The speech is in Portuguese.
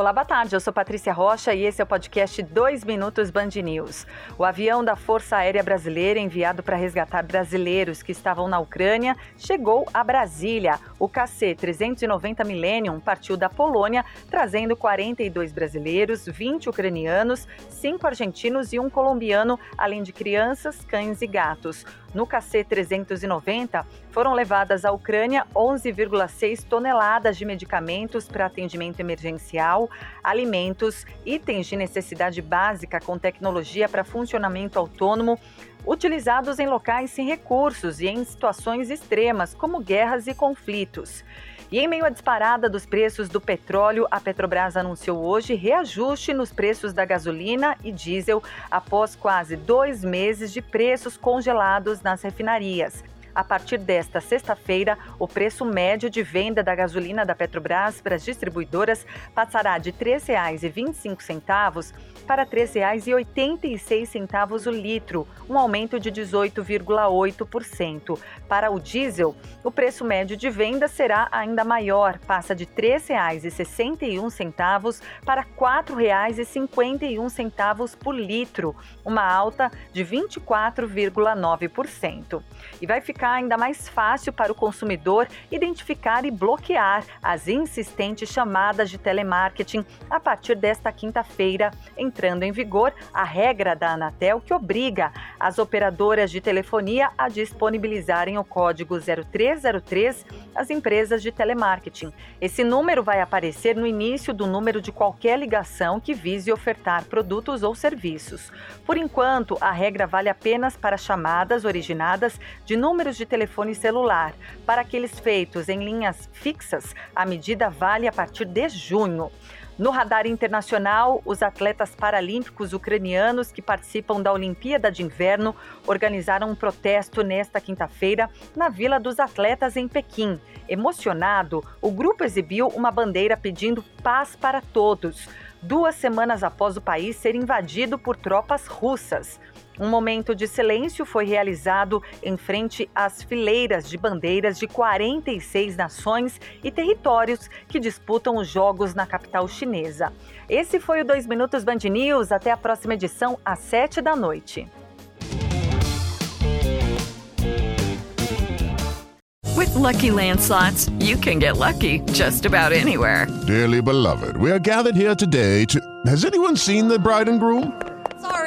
Olá, boa tarde. Eu sou Patrícia Rocha e esse é o podcast 2 Minutos Band News. O avião da Força Aérea Brasileira, enviado para resgatar brasileiros que estavam na Ucrânia, chegou a Brasília. O KC-390 Millennium partiu da Polônia, trazendo 42 brasileiros, 20 ucranianos, 5 argentinos e um colombiano, além de crianças, cães e gatos. No KC-390, foram levadas à Ucrânia 11,6 toneladas de medicamentos para atendimento emergencial, alimentos, itens de necessidade básica com tecnologia para funcionamento autônomo, utilizados em locais sem recursos e em situações extremas, como guerras e conflitos. E em meio à disparada dos preços do petróleo, a Petrobras anunciou hoje reajuste nos preços da gasolina e diesel após quase dois meses de preços congelados nas refinarias. A partir desta sexta-feira, o preço médio de venda da gasolina da Petrobras para as distribuidoras passará de R$ 3,25 para R$ 3,86 o litro, um aumento de 18,8%. Para o diesel, o preço médio de venda será ainda maior, passa de R$ 3,61 para R$ 4,51 por litro, uma alta de 24,9%. E vai ficar ainda mais fácil para o consumidor identificar e bloquear as insistentes chamadas de telemarketing a partir desta quinta-feira, entrando em vigor a regra da Anatel que obriga as operadoras de telefonia a disponibilizarem o código 0303 às empresas de telemarketing. Esse número vai aparecer no início do número de qualquer ligação que vise ofertar produtos ou serviços. Por enquanto, a regra vale apenas para chamadas originadas de números de telefone celular. Para aqueles feitos em linhas fixas, a medida vale a partir de junho. No radar internacional, os atletas paralímpicos ucranianos que participam da Olimpíada de Inverno organizaram um protesto nesta quinta-feira na Vila dos Atletas em Pequim. Emocionado, o grupo exibiu uma bandeira pedindo paz para todos, duas semanas após o país ser invadido por tropas russas. Um momento de silêncio foi realizado em frente às fileiras de bandeiras de 46 nações e territórios que disputam os Jogos na capital chinesa. Esse foi o 2 Minutos Band News. Até a próxima edição, às 7 da noite. With Lucky Land slots, you can get lucky just about anywhere. Dearly beloved, we are gathered here today to. Has anyone seen the bride and groom?